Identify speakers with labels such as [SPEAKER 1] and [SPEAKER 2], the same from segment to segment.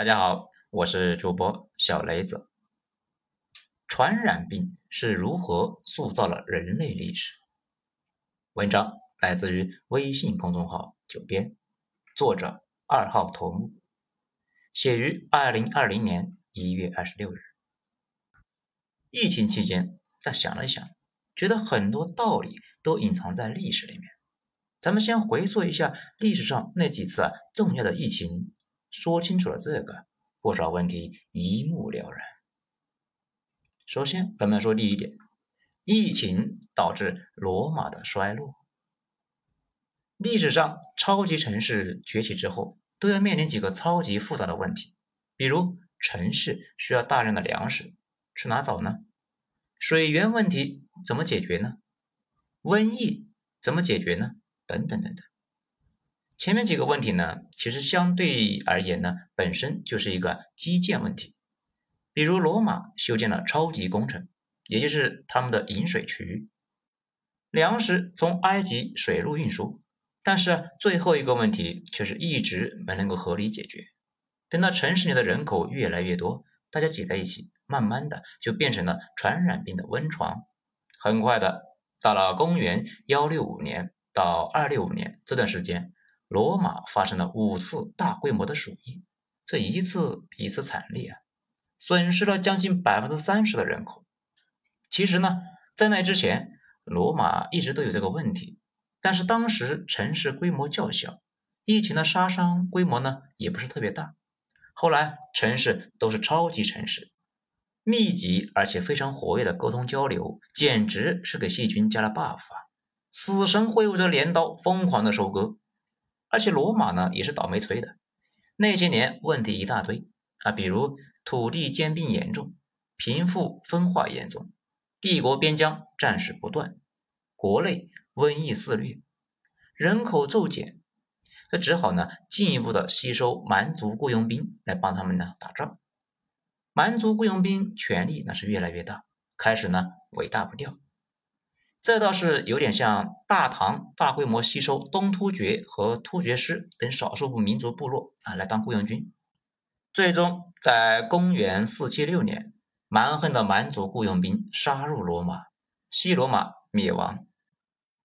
[SPEAKER 1] 大家好，我是主播小雷子。传染病是如何塑造了人类历史？文章来自于微信公众号“九编”，作者二号头目，写于二零二零年一月二十六日。疫情期间，在想了一想，觉得很多道理都隐藏在历史里面。咱们先回溯一下历史上那几次重要的疫情。说清楚了这个，不少问题一目了然。首先，咱们说第一点，疫情导致罗马的衰落。历史上超级城市崛起之后，都要面临几个超级复杂的问题，比如城市需要大量的粮食，去哪找呢？水源问题怎么解决呢？瘟疫怎么解决呢？等等等等。前面几个问题呢，其实相对而言呢，本身就是一个基建问题。比如罗马修建了超级工程，也就是他们的引水渠，粮食从埃及水路运输。但是最后一个问题却是一直没能够合理解决。等到城市里的人口越来越多，大家挤在一起，慢慢的就变成了传染病的温床。很快的，到了公元幺六五年到二六五年这段时间。罗马发生了五次大规模的鼠疫，这一次比一次惨烈啊，损失了将近百分之三十的人口。其实呢，在那之前，罗马一直都有这个问题，但是当时城市规模较小，疫情的杀伤规模呢也不是特别大。后来城市都是超级城市，密集而且非常活跃的沟通交流，简直是给细菌加了 buff 啊！死神挥舞着镰刀，疯狂的收割。而且罗马呢也是倒霉催的，那些年问题一大堆啊，比如土地兼并严重，贫富分化严重，帝国边疆战事不断，国内瘟疫肆虐，人口骤减，这只好呢进一步的吸收蛮族雇佣兵来帮他们呢打仗，蛮族雇佣兵权力那是越来越大，开始呢尾大不掉。这倒是有点像大唐大规模吸收东突厥和突厥师等少数民族部落啊来当雇佣军，最终在公元四七六年，蛮横的蛮族雇佣兵杀入罗马，西罗马灭亡，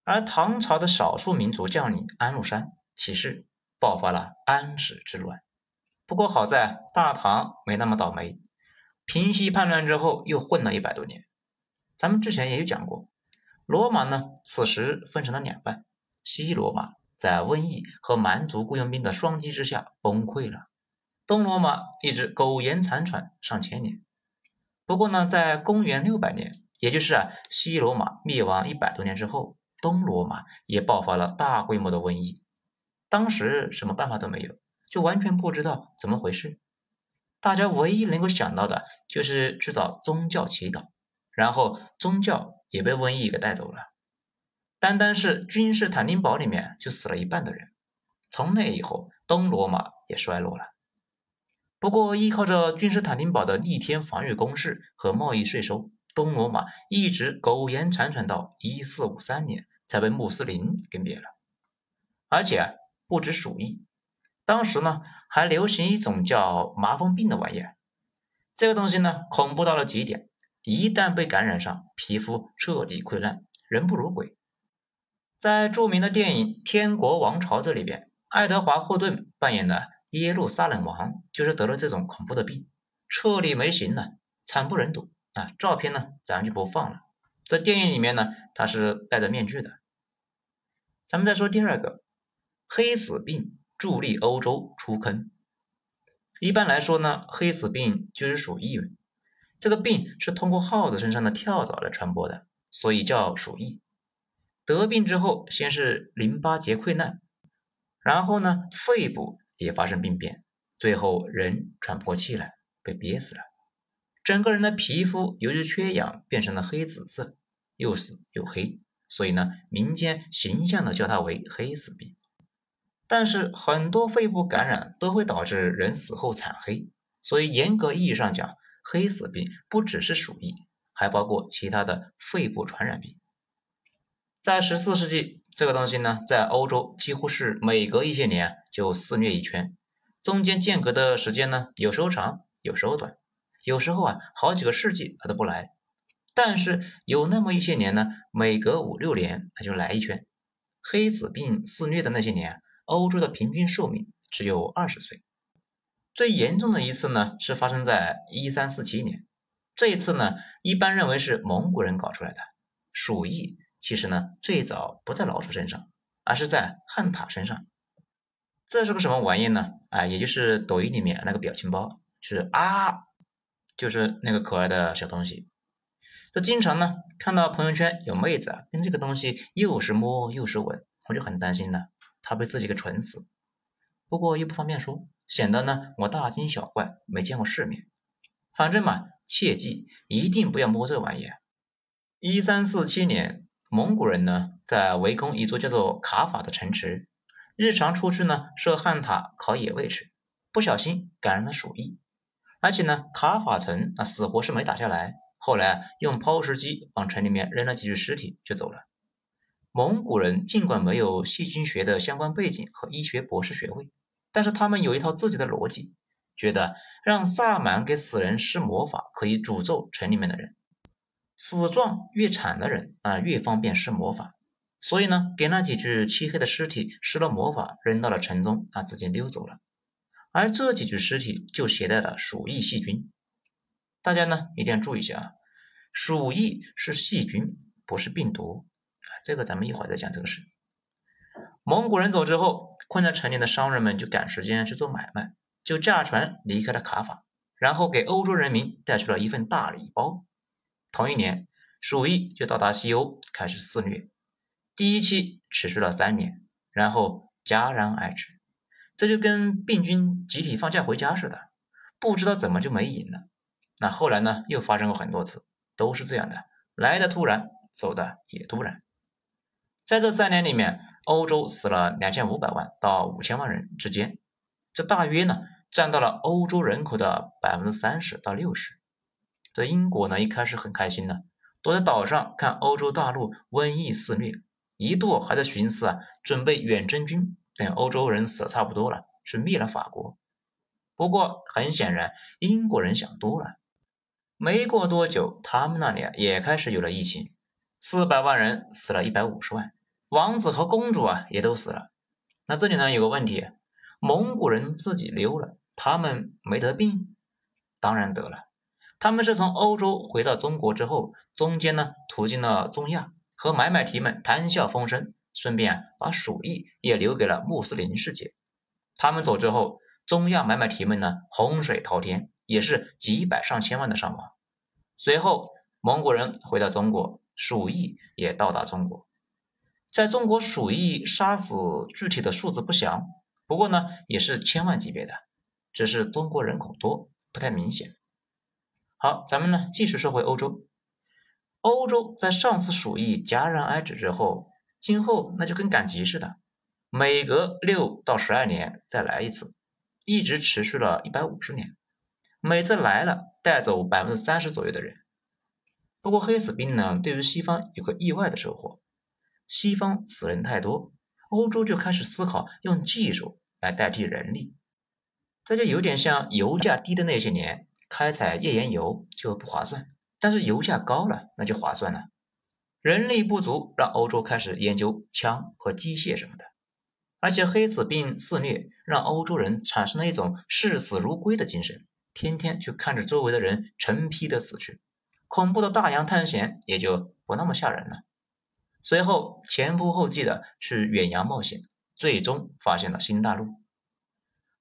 [SPEAKER 1] 而唐朝的少数民族将领安禄山起事，爆发了安史之乱。不过好在大唐没那么倒霉，平息叛乱之后又混了一百多年。咱们之前也有讲过。罗马呢，此时分成了两半。西罗马在瘟疫和蛮族雇佣兵的双击之下崩溃了，东罗马一直苟延残喘上千年。不过呢，在公元六百年，也就是啊西罗马灭亡一百多年之后，东罗马也爆发了大规模的瘟疫。当时什么办法都没有，就完全不知道怎么回事。大家唯一能够想到的就是去找宗教祈祷，然后宗教。也被瘟疫给带走了，单单是君士坦丁堡里面就死了一半的人。从那以后，东罗马也衰落了。不过，依靠着君士坦丁堡的逆天防御工事和贸易税收，东罗马一直苟延残喘到一四五三年才被穆斯林给灭了。而且不止鼠疫，当时呢还流行一种叫麻风病的玩意儿，这个东西呢恐怖到了极点。一旦被感染上，皮肤彻底溃烂，人不如鬼。在著名的电影《天国王朝》这里边，爱德华·霍顿扮演的耶路撒冷王就是得了这种恐怖的病，彻底没形了，惨不忍睹啊！照片呢，咱就不放了。在电影里面呢，他是戴着面具的。咱们再说第二个，黑死病助力欧洲出坑。一般来说呢，黑死病就是属疫。这个病是通过耗子身上的跳蚤来传播的，所以叫鼠疫。得病之后，先是淋巴结溃烂，然后呢，肺部也发生病变，最后人喘不过气来，被憋死了。整个人的皮肤由于缺氧变成了黑紫色，又死又黑，所以呢，民间形象的叫它为黑死病。但是很多肺部感染都会导致人死后惨黑，所以严格意义上讲。黑死病不只是鼠疫，还包括其他的肺部传染病。在十四世纪，这个东西呢，在欧洲几乎是每隔一些年就肆虐一圈，中间间隔的时间呢，有时候长，有时候短，有时候啊，好几个世纪它都不来。但是有那么一些年呢，每隔五六年它就来一圈。黑死病肆虐的那些年，欧洲的平均寿命只有二十岁。最严重的一次呢，是发生在一三四七年。这一次呢，一般认为是蒙古人搞出来的。鼠疫其实呢，最早不在老鼠身上，而是在汉塔身上。这是个什么玩意呢？啊，也就是抖音里面那个表情包，就是啊，就是那个可爱的小东西。这经常呢看到朋友圈有妹子啊跟这个东西又是摸又是吻，我就很担心呢，她被自己给蠢死。不过又不方便说，显得呢我大惊小怪，没见过世面。反正嘛，切记一定不要摸这玩意。一三四七年，蒙古人呢在围攻一座叫做卡法的城池，日常出去呢设旱塔烤野味吃，不小心感染了鼠疫，而且呢卡法城那死活是没打下来。后来用抛石机往城里面扔了几具尸体就走了。蒙古人尽管没有细菌学的相关背景和医学博士学位，但是他们有一套自己的逻辑，觉得让萨满给死人施魔法可以诅咒城里面的人，死状越惨的人啊越方便施魔法，所以呢给那几具漆黑的尸体施了魔法扔到了城中啊自己溜走了，而这几具尸体就携带了鼠疫细菌。大家呢一定要注意一下啊，鼠疫是细菌，不是病毒啊。这个咱们一会儿再讲这个事。蒙古人走之后，困在城里的商人们就赶时间去做买卖，就驾船离开了卡法，然后给欧洲人民带去了一份大礼包。同一年，鼠疫就到达西欧，开始肆虐。第一期持续了三年，然后戛然而止。这就跟病菌集体放假回家似的，不知道怎么就没影了。那后来呢？又发生过很多次，都是这样的，来的突然，走的也突然。在这三年里面，欧洲死了两千五百万到五千万人之间，这大约呢占到了欧洲人口的百分之三十到六十。这英国呢一开始很开心的，躲在岛上看欧洲大陆瘟疫肆虐，一度还在寻思啊，准备远征军，等欧洲人死的差不多了，去灭了法国。不过很显然，英国人想多了。没过多久，他们那里也开始有了疫情，四百万人死了一百五十万，王子和公主啊也都死了。那这里呢有个问题，蒙古人自己溜了，他们没得病？当然得了，他们是从欧洲回到中国之后，中间呢途经了中亚，和买买提们谈笑风生，顺便把鼠疫也留给了穆斯林世界。他们走之后，中亚买买提们呢洪水滔天。也是几百上千万的伤亡。随后，蒙古人回到中国，鼠疫也到达中国。在中国，鼠疫杀死具体的数字不详，不过呢，也是千万级别的，只是中国人口多，不太明显。好，咱们呢继续说回欧洲。欧洲在上次鼠疫戛然而止之后，今后那就跟赶集似的，每隔六到十二年再来一次，一直持续了一百五十年。每次来了，带走百分之三十左右的人。不过黑死病呢，对于西方有个意外的收获：西方死人太多，欧洲就开始思考用技术来代替人力。这就有点像油价低的那些年，开采页岩油就不划算，但是油价高了，那就划算了。人力不足，让欧洲开始研究枪和机械什么的。而且黑死病肆虐，让欧洲人产生了一种视死如归的精神。天天去看着周围的人成批的死去，恐怖的大洋探险也就不那么吓人了。随后前仆后继的去远洋冒险，最终发现了新大陆。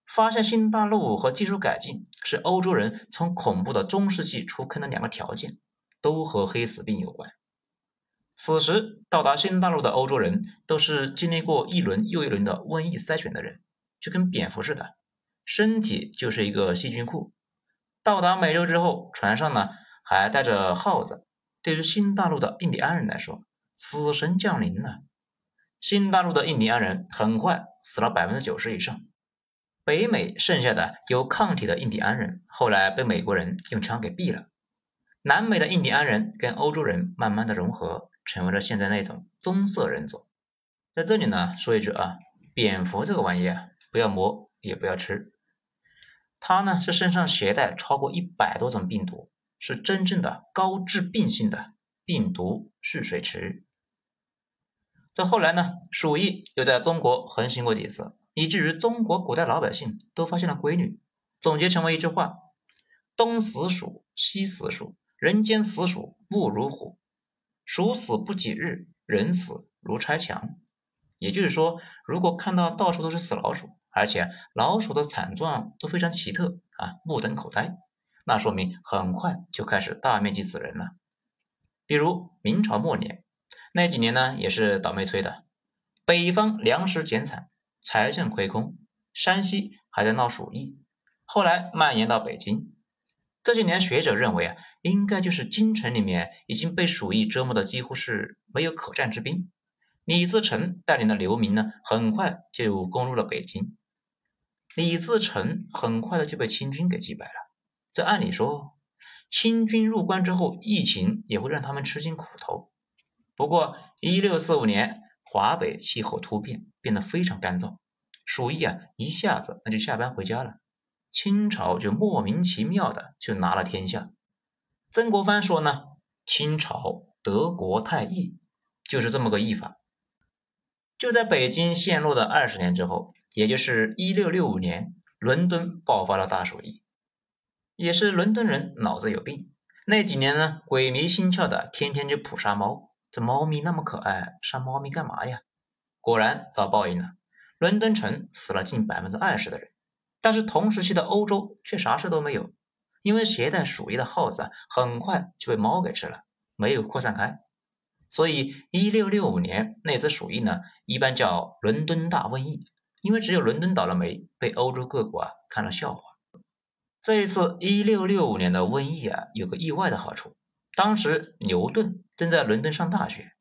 [SPEAKER 1] 发现新大陆和技术改进是欧洲人从恐怖的中世纪出坑的两个条件，都和黑死病有关。此时到达新大陆的欧洲人都是经历过一轮又一轮的瘟疫筛选的人，就跟蝙蝠似的，身体就是一个细菌库。到达美洲之后，船上呢还带着耗子。对于新大陆的印第安人来说，死神降临了。新大陆的印第安人很快死了百分之九十以上。北美剩下的有抗体的印第安人，后来被美国人用枪给毙了。南美的印第安人跟欧洲人慢慢的融合，成为了现在那种棕色人种。在这里呢，说一句啊，蝙蝠这个玩意啊，不要摸，也不要吃。它呢是身上携带超过一百多种病毒，是真正的高致病性的病毒蓄水池。在后来呢，鼠疫又在中国横行过几次，以至于中国古代老百姓都发现了规律，总结成为一句话：东死鼠，西死鼠，人间死鼠不如虎。鼠死不几日，人死如拆墙。也就是说，如果看到到处都是死老鼠，而且老鼠的惨状都非常奇特啊，目瞪口呆，那说明很快就开始大面积死人了。比如明朝末年那几年呢，也是倒霉催的，北方粮食减产，财政亏空，山西还在闹鼠疫，后来蔓延到北京。这些年，学者认为啊，应该就是京城里面已经被鼠疫折磨的几乎是没有可战之兵。李自成带领的流民呢，很快就攻入了北京。李自成很快的就被清军给击败了。这按理说，清军入关之后，疫情也会让他们吃尽苦头。不过，一六四五年，华北气候突变，变得非常干燥，鼠疫啊，一下子那就下班回家了。清朝就莫名其妙的就拿了天下。曾国藩说呢，清朝德国太易，就是这么个译法。就在北京陷落的二十年之后，也就是一六六五年，伦敦爆发了大鼠疫，也是伦敦人脑子有病。那几年呢，鬼迷心窍的天天就捕杀猫，这猫咪那么可爱，杀猫咪干嘛呀？果然遭报应了，伦敦城死了近百分之二十的人。但是同时期的欧洲却啥事都没有，因为携带鼠疫的耗子很快就被猫给吃了，没有扩散开。所以一六六五年那次鼠疫呢，一般叫伦敦大瘟疫，因为只有伦敦倒了霉，被欧洲各国啊看了笑话。这一次一六六五年的瘟疫啊，有个意外的好处，当时牛顿正在伦敦上大学。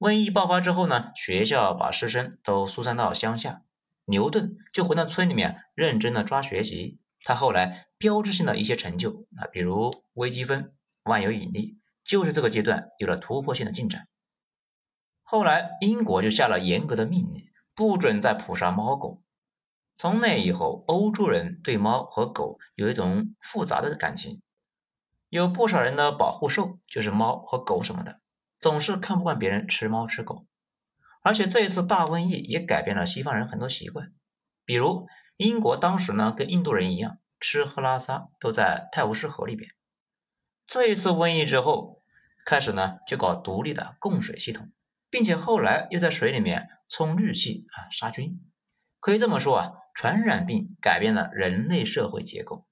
[SPEAKER 1] 瘟疫爆发之后呢，学校把师生都疏散到乡下。牛顿就回到村里面认真的抓学习，他后来标志性的一些成就啊，比如微积分、万有引力，就是这个阶段有了突破性的进展。后来英国就下了严格的命令，不准再捕杀猫狗。从那以后，欧洲人对猫和狗有一种复杂的感情，有不少人的保护兽就是猫和狗什么的，总是看不惯别人吃猫吃狗。而且这一次大瘟疫也改变了西方人很多习惯，比如英国当时呢跟印度人一样，吃喝拉撒都在泰晤士河里边。这一次瘟疫之后，开始呢就搞独立的供水系统，并且后来又在水里面充氯气啊杀菌。可以这么说啊，传染病改变了人类社会结构。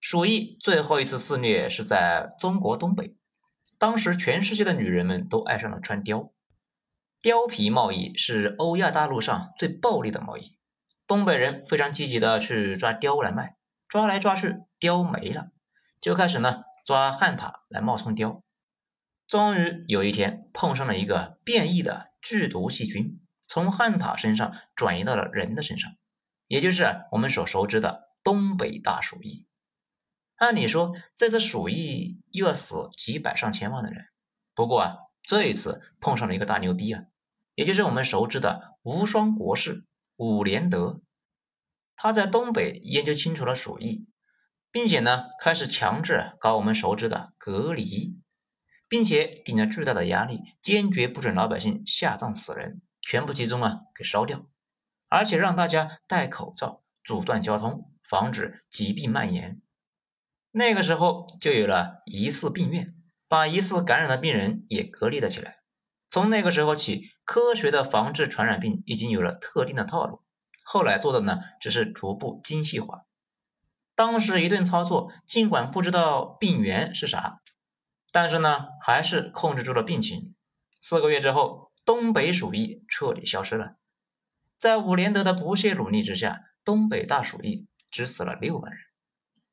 [SPEAKER 1] 鼠疫最后一次肆虐是在中国东北，当时全世界的女人们都爱上了穿貂。貂皮贸易是欧亚大陆上最暴利的贸易，东北人非常积极的去抓貂来卖，抓来抓去貂没了，就开始呢抓旱獭来冒充貂，终于有一天碰上了一个变异的剧毒细菌，从旱獭身上转移到了人的身上，也就是我们所熟知的东北大鼠疫。按理说这次鼠疫又要死几百上千万的人，不过啊这一次碰上了一个大牛逼啊！也就是我们熟知的无双国士伍连德，他在东北研究清楚了鼠疫，并且呢开始强制搞我们熟知的隔离，并且顶着巨大的压力，坚决不准老百姓下葬死人，全部集中啊给烧掉，而且让大家戴口罩，阻断交通，防止疾病蔓延。那个时候就有了疑似病院，把疑似感染的病人也隔离了起来。从那个时候起，科学的防治传染病已经有了特定的套路。后来做的呢，只是逐步精细化。当时一顿操作，尽管不知道病源是啥，但是呢，还是控制住了病情。四个月之后，东北鼠疫彻底消失了。在伍连德的不懈努力之下，东北大鼠疫只死了六万人，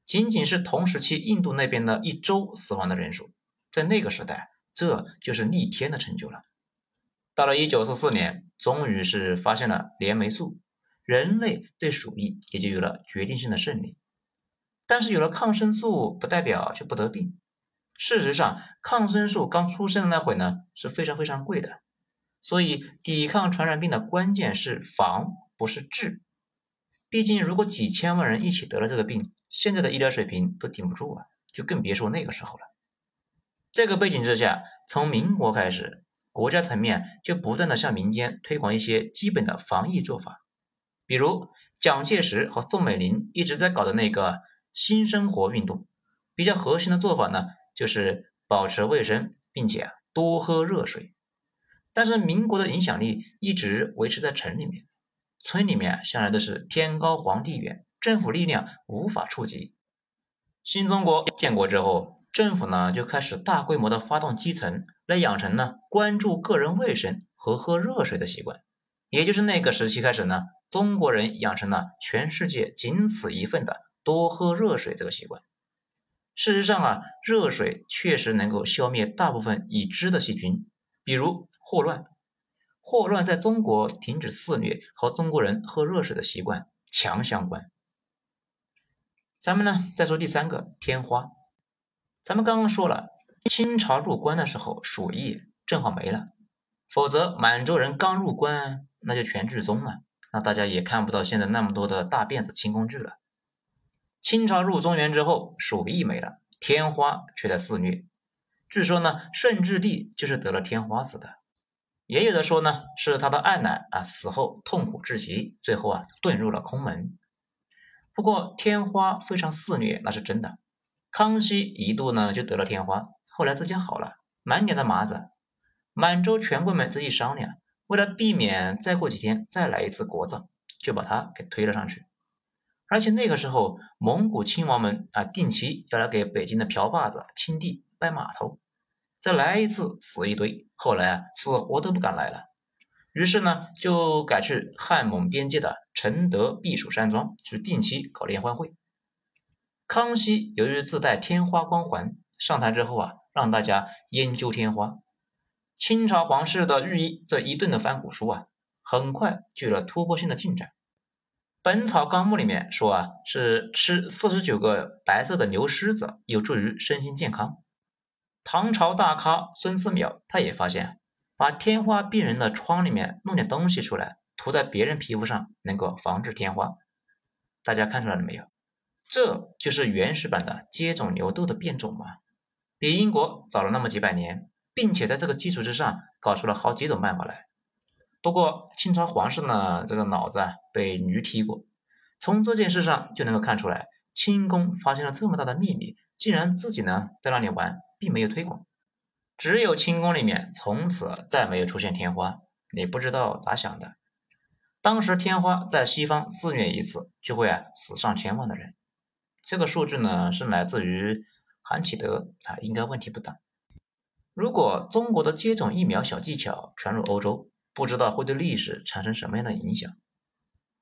[SPEAKER 1] 仅仅是同时期印度那边的一周死亡的人数，在那个时代，这就是逆天的成就了。到了一九四四年，终于是发现了链霉素，人类对鼠疫也就有了决定性的胜利。但是有了抗生素，不代表就不得病。事实上，抗生素刚出生的那会呢，是非常非常贵的。所以，抵抗传染病的关键是防，不是治。毕竟如果几千万人一起得了这个病，现在的医疗水平都顶不住啊，就更别说那个时候了。这个背景之下，从民国开始，国家层面就不断的向民间推广一些基本的防疫做法，比如蒋介石和宋美龄一直在搞的那个新生活运动，比较核心的做法呢，就是保持卫生，并且多喝热水。但是民国的影响力一直维持在城里面。村里面向来都是天高皇帝远，政府力量无法触及。新中国建国之后，政府呢就开始大规模的发动基层来养成呢关注个人卫生和喝热水的习惯。也就是那个时期开始呢，中国人养成了全世界仅此一份的多喝热水这个习惯。事实上啊，热水确实能够消灭大部分已知的细菌，比如霍乱。霍乱在中国停止肆虐和中国人喝热水的习惯强相关。咱们呢再说第三个天花。咱们刚刚说了，清朝入关的时候鼠疫正好没了，否则满洲人刚入关那就全剧终了，那大家也看不到现在那么多的大辫子清宫剧了。清朝入中原之后，鼠疫没了，天花却在肆虐。据说呢，顺治帝就是得了天花死的。也有的说呢，是他的二奶啊死后痛苦至极，最后啊遁入了空门。不过天花非常肆虐，那是真的。康熙一度呢就得了天花，后来自己好了，满脸的麻子。满洲权贵们这一商量，为了避免再过几天再来一次国葬，就把他给推了上去。而且那个时候，蒙古亲王们啊定期要来给北京的瓢把子清地、拜码头。再来一次死一堆，后来啊死活都不敢来了，于是呢就改去汉蒙边界的承德避暑山庄去定期搞联欢会。康熙由于自带天花光环，上台之后啊让大家研究天花。清朝皇室的御医这一顿的翻古书啊，很快就有了突破性的进展。《本草纲目》里面说啊是吃四十九个白色的牛虱子有助于身心健康。唐朝大咖孙思邈，他也发现，把天花病人的疮里面弄点东西出来，涂在别人皮肤上，能够防治天花。大家看出来了没有？这就是原始版的接种牛痘的变种嘛，比英国早了那么几百年，并且在这个基础之上，搞出了好几种办法来。不过清朝皇室呢，这个脑子啊被驴踢过，从这件事上就能够看出来，清宫发现了这么大的秘密，竟然自己呢在那里玩。并没有推广，只有清宫里面从此再没有出现天花，你不知道咋想的。当时天花在西方肆虐一次就会啊死上千万的人，这个数据呢是来自于韩启德啊，应该问题不大。如果中国的接种疫苗小技巧传入欧洲，不知道会对历史产生什么样的影响。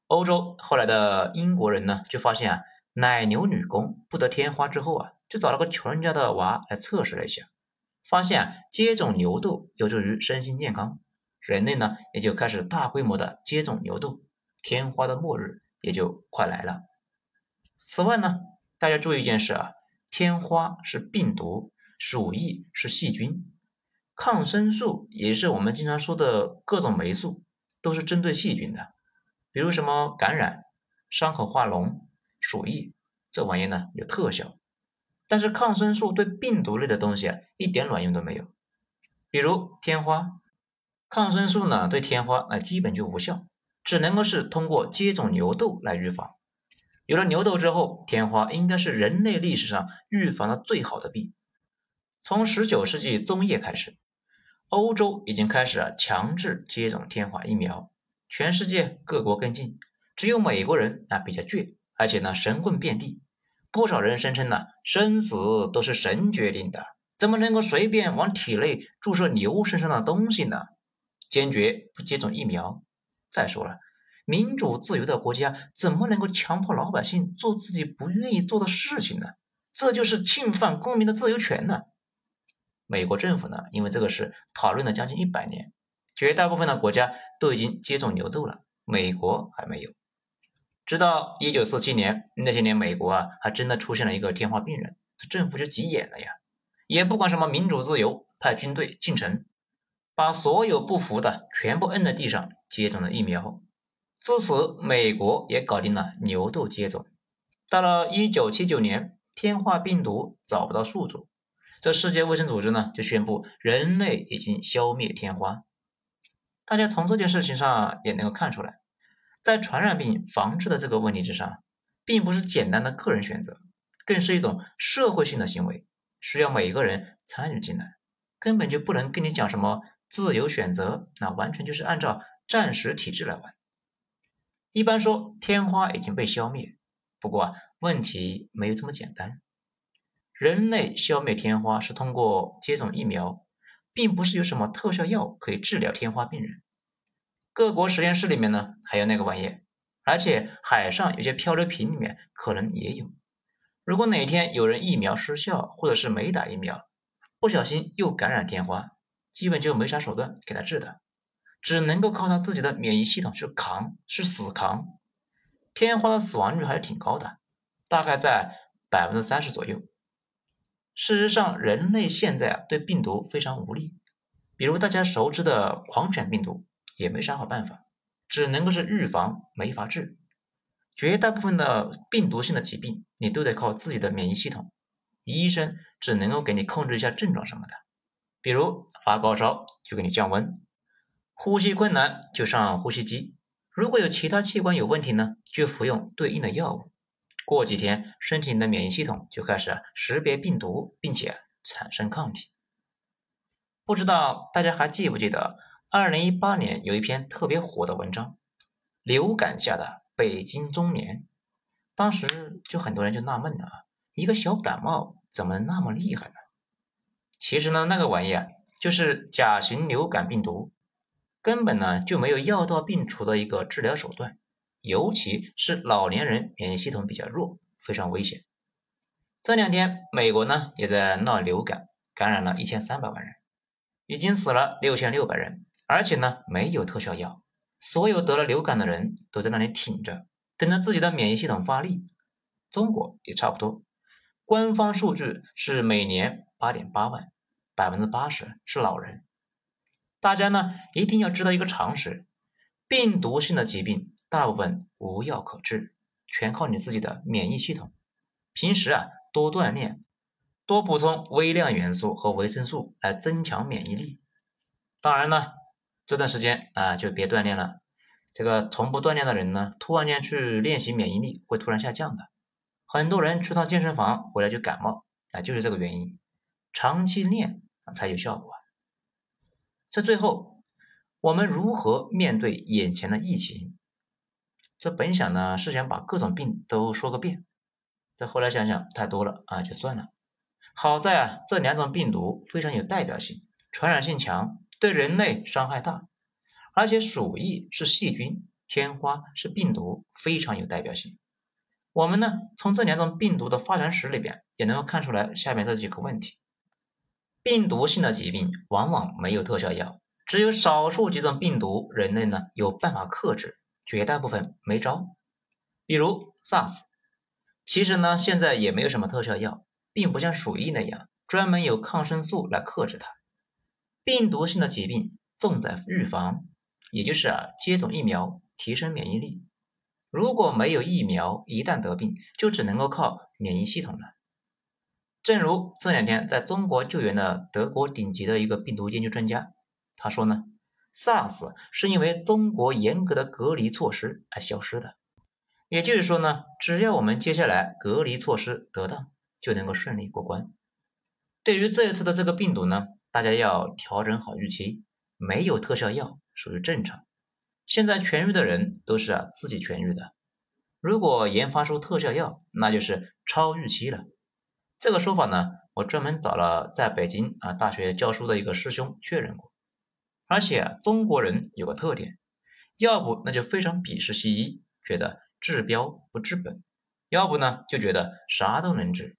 [SPEAKER 1] 欧洲后来的英国人呢就发现啊，奶牛女工不得天花之后啊。就找了个穷人家的娃来测试了一下，发现接种牛痘有助于身心健康，人类呢也就开始大规模的接种牛痘，天花的末日也就快来了。此外呢，大家注意一件事啊，天花是病毒，鼠疫是细菌，抗生素也是我们经常说的各种霉素，都是针对细菌的，比如什么感染、伤口化脓、鼠疫，这玩意呢有特效。但是抗生素对病毒类的东西啊一点卵用都没有，比如天花，抗生素呢对天花那基本就无效，只能够是通过接种牛痘来预防。有了牛痘之后，天花应该是人类历史上预防的最好的病。从十九世纪中叶开始，欧洲已经开始强制接种天花疫苗，全世界各国跟进，只有美国人啊比较倔，而且呢神棍遍地。不少人声称呢，生死都是神决定的，怎么能够随便往体内注射牛身上的东西呢？坚决不接种疫苗。再说了，民主自由的国家怎么能够强迫老百姓做自己不愿意做的事情呢？这就是侵犯公民的自由权呢。美国政府呢，因为这个事讨论了将近一百年，绝大部分的国家都已经接种牛痘了，美国还没有。直到一九四七年，那些年美国啊，还真的出现了一个天花病人，这政府就急眼了呀，也不管什么民主自由，派军队进城，把所有不服的全部摁在地上接种了疫苗。自此，美国也搞定了牛痘接种。到了1979年，天花病毒找不到宿主，这世界卫生组织呢就宣布人类已经消灭天花。大家从这件事情上也能够看出来，在传染病防治的这个问题之上，并不是简单的个人选择，更是一种社会性的行为，需要每一个人参与进来。根本就不能跟你讲什么自由选择，那完全就是按照战时体制来玩。一般说天花已经被消灭，不过问题没有这么简单。人类消灭天花是通过接种疫苗，并不是有什么特效药可以治疗天花病人。各国实验室里面呢还有那个玩意，而且海上有些漂流瓶里面可能也有。如果哪天有人疫苗失效，或者是没打疫苗，不小心又感染天花，基本就没啥手段给他治的，只能够靠他自己的免疫系统去扛，去死扛。天花的死亡率还是挺高的，大概在百分之三十左右。事实上，人类现在啊对病毒非常无力，比如大家熟知的狂犬病毒，也没啥好办法，只能够是预防，没法治。绝大部分的病毒性的疾病，你都得靠自己的免疫系统。医生只能够给你控制一下症状什么的，比如发高烧就给你降温，呼吸困难就上呼吸机，如果有其他器官有问题呢，就服用对应的药物。过几天，身体的免疫系统就开始识别病毒，并且产生抗体。不知道大家还记不记得，二零一八年有一篇特别火的文章《流感下的北京中年》，当时就很多人就纳闷了啊，一个小感冒。怎么那么厉害呢？其实呢，那个玩意啊，就是甲型流感病毒，根本呢就没有药到病除的一个治疗手段，尤其是老年人免疫系统比较弱，非常危险。这两天，美国呢也在闹流感，感染了一千三百万人，已经死了六千六百人，而且呢没有特效药，所有得了流感的人都在那里挺着，等着自己的免疫系统发力。中国也差不多。官方数据是每年八点八万，百分之八十是老人。大家呢一定要知道一个常识：病毒性的疾病大部分无药可治，全靠你自己的免疫系统。平时啊多锻炼，多补充微量元素和维生素来增强免疫力。当然了，这段时间啊就别锻炼了。这个从不锻炼的人呢，突然间去练习免疫力会突然下降的。很多人去趟健身房回来就感冒，啊，就是这个原因。长期练才有效果。这最后，我们如何面对眼前的疫情？这本想呢是想把各种病都说个遍，这后来想想太多了啊，就算了。好在啊，这两种病毒非常有代表性，传染性强，对人类伤害大，而且鼠疫是细菌，天花是病毒，非常有代表性。我们呢，从这两种病毒的发展史里边，也能够看出来下面这几个问题：病毒性的疾病往往没有特效药，只有少数几种病毒，人类呢有办法克制，绝大部分没招。比如 SARS，其实呢现在也没有什么特效药，并不像鼠疫那样专门有抗生素来克制它。病毒性的疾病重在预防，也就是啊接种疫苗，提升免疫力。如果没有疫苗，一旦得病，就只能够靠免疫系统了。正如这两天在中国救援的德国顶级的一个病毒研究专家，他说呢，SARS 是因为中国严格的隔离措施而消失的。也就是说呢，只要我们接下来隔离措施得当，就能够顺利过关。对于这一次的这个病毒呢，大家要调整好预期，没有特效药属于正常。现在痊愈的人都是啊自己痊愈的，如果研发出特效药，那就是超预期了。这个说法呢，我专门找了在北京啊大学教书的一个师兄确认过。而且中国人有个特点，要不那就非常鄙视西医，觉得治标不治本；要不呢就觉得啥都能治。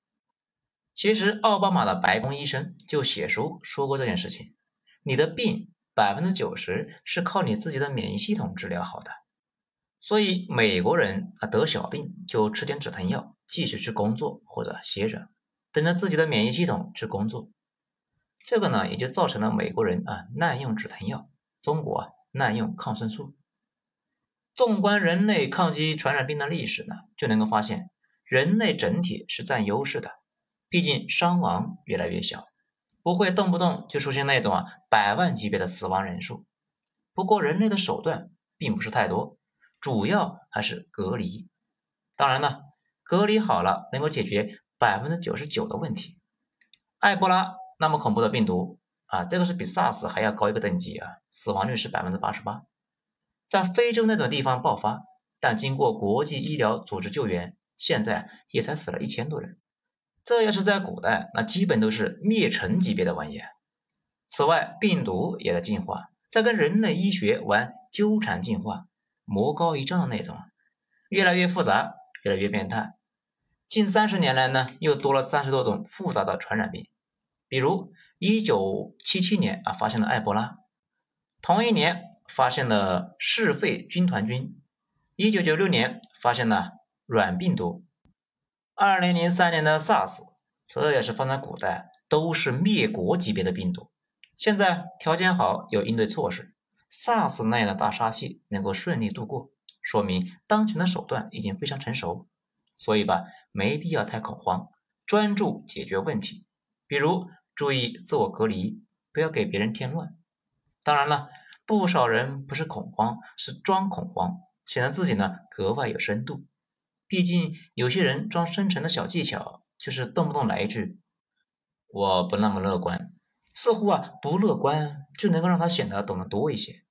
[SPEAKER 1] 其实奥巴马的白宫医生就写书说过这件事情，你的病。百分之九十是靠你自己的免疫系统治疗好的，所以美国人啊得小病就吃点止疼药，继续去工作或者歇着，等着自己的免疫系统去工作。这个呢也就造成了美国人啊滥用止疼药，中国啊滥用抗生素。纵观人类抗击传染病的历史呢，就能够发现，人类整体是占优势的。毕竟伤亡越来越小，不会动不动就出现那种啊百万级别的死亡人数。不过人类的手段并不是太多，主要还是隔离。当然了，隔离好了能够解决百分之九十九的问题。埃博拉那么恐怖的病毒啊，这个是比 SARS 还要高一个等级啊，死亡率是百分之八十八，在非洲那种地方爆发，但经过国际医疗组织救援，现在也才死了一千多人。这要是在古代，那基本都是灭城级别的玩意。此外，病毒也在进化，在跟人类医学玩纠缠进化，魔高一丈的那种，越来越复杂，越来越变态。近三十年来呢，又多了三十多种复杂的传染病。比如，一九七七年啊发现了埃博拉，同一年发现了嗜肺军团菌，一九九六年发现了软病毒，二零零三年的 SARS，这也是放在古代都是灭国级别的病毒。现在条件好，有应对措施，SARS 那样的大杀器能够顺利度过，说明当前的手段已经非常成熟。所以吧，没必要太恐慌，专注解决问题。比如注意自我隔离，不要给别人添乱。当然了，不少人不是恐慌，是装恐慌，显得自己呢格外有深度。毕竟有些人装深沉的小技巧，就是动不动来一句“我不那么乐观”，似乎啊不乐观就能够让他显得懂得多一些。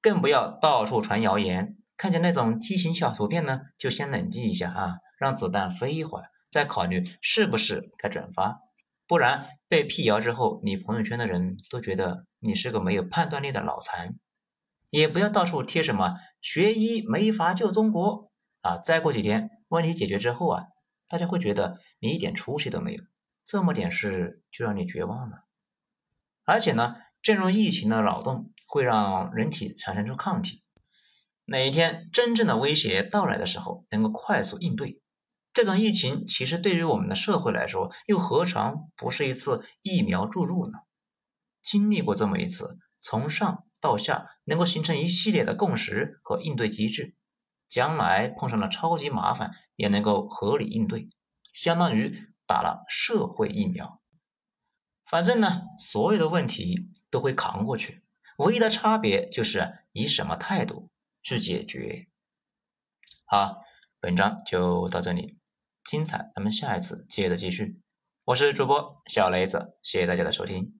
[SPEAKER 1] 更不要到处传谣言，看见那种畸形小图片呢，就先冷静一下啊。让子弹飞一会儿，再考虑是不是该转发，不然被辟谣之后，你朋友圈的人都觉得你是个没有判断力的脑残。也不要到处贴什么“学医没法救中国”啊，再过几天问题解决之后啊，大家会觉得你一点出息都没有，这么点事就让你绝望了。而且呢，正如疫情的扰动会让人体产生出抗体，哪一天真正的威胁到来的时候，能够快速应对。这种疫情其实对于我们的社会来说，又何尝不是一次疫苗注入呢？经历过这么一次，从上到下能够形成一系列的共识和应对机制，将来碰上了超级麻烦也能够合理应对，相当于打了社会疫苗。反正呢，所有的问题都会扛过去，唯一的差别就是以什么态度去解决。好，本章就到这里。精彩，咱们下一次接着继续。我是主播小雷子，谢谢大家的收听。